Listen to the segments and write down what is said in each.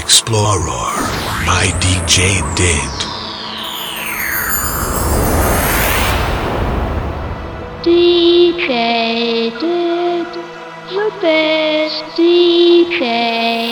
Explorer by DJ Did. DJ Did, the best DJ.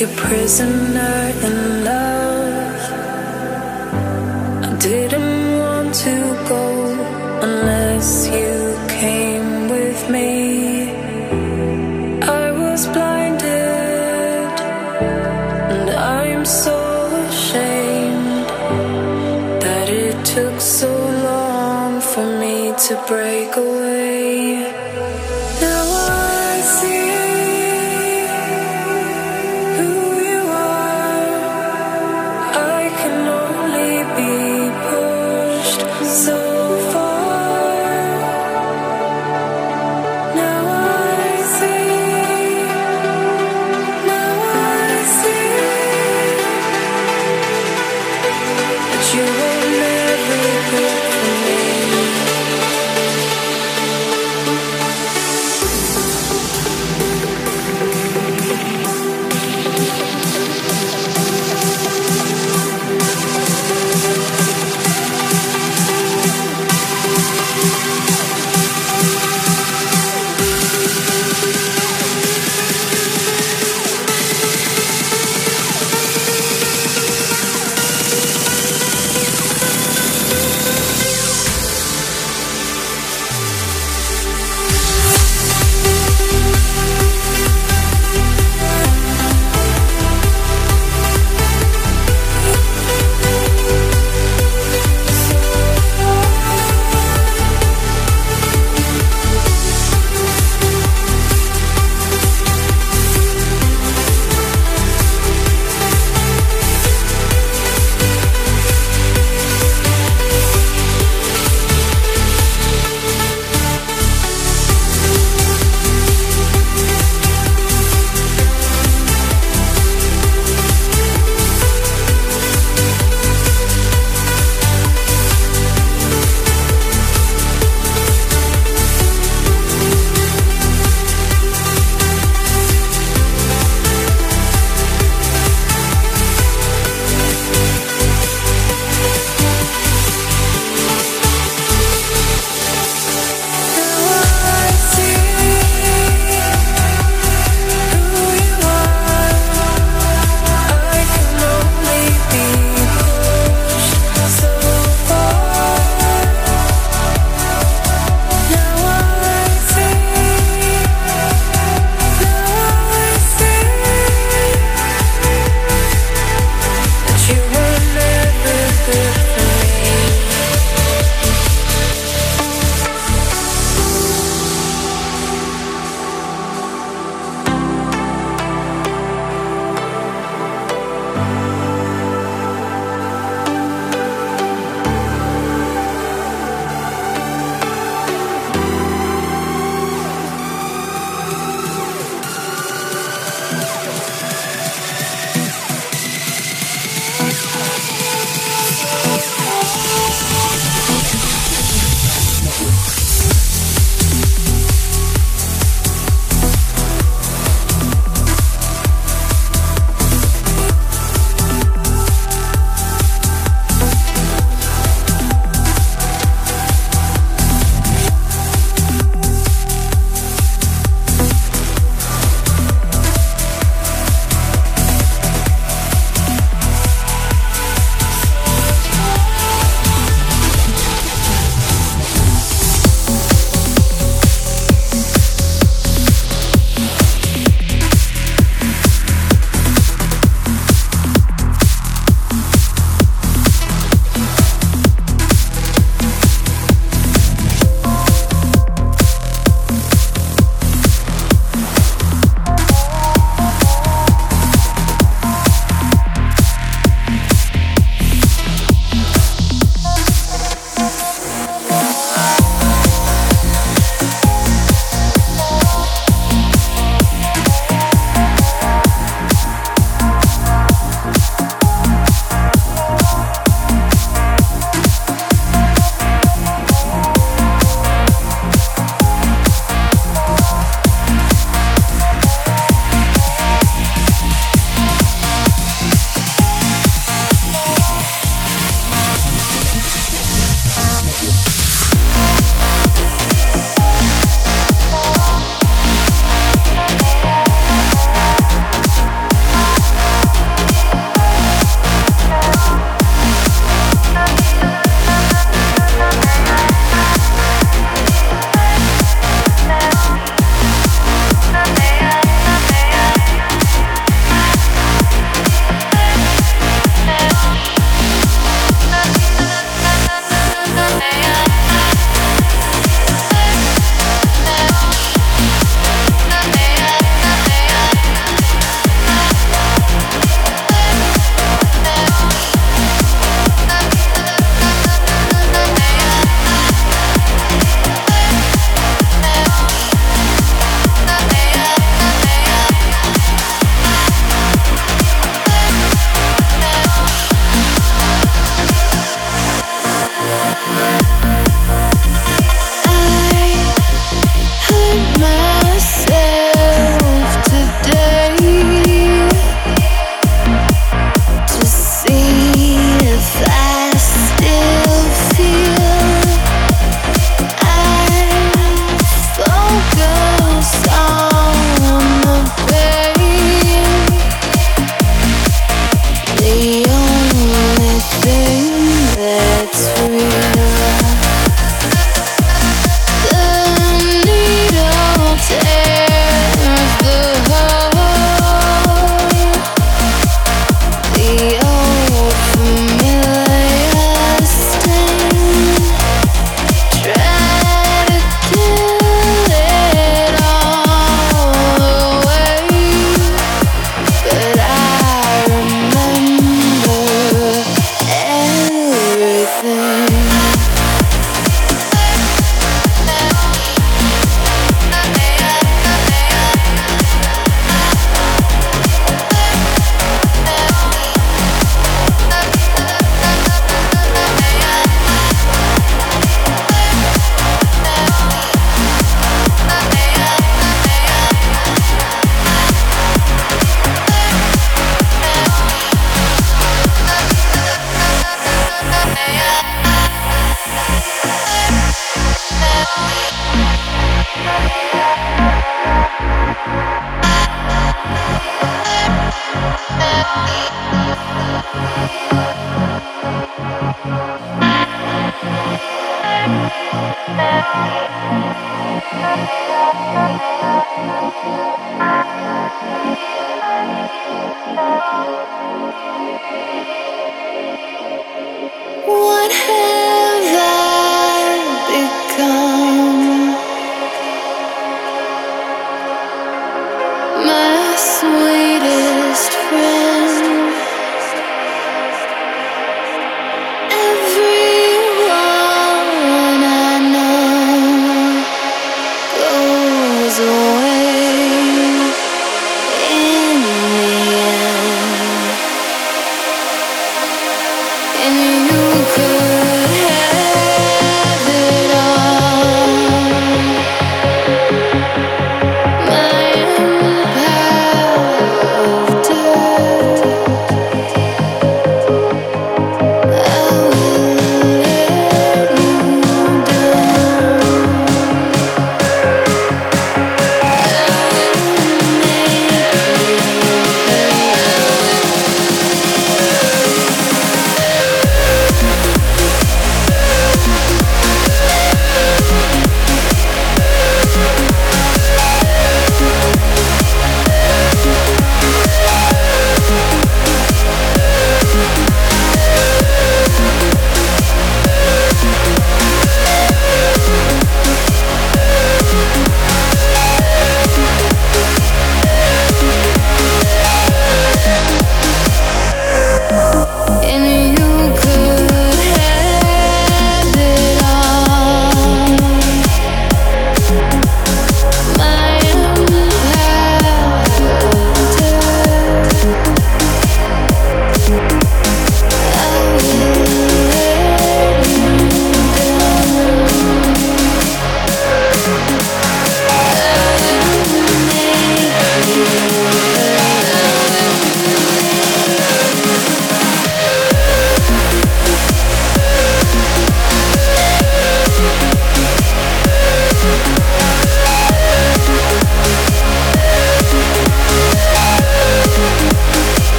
Your prisoner in love. I didn't want to go unless you came with me. I was blinded, and I'm so ashamed that it took so long for me to break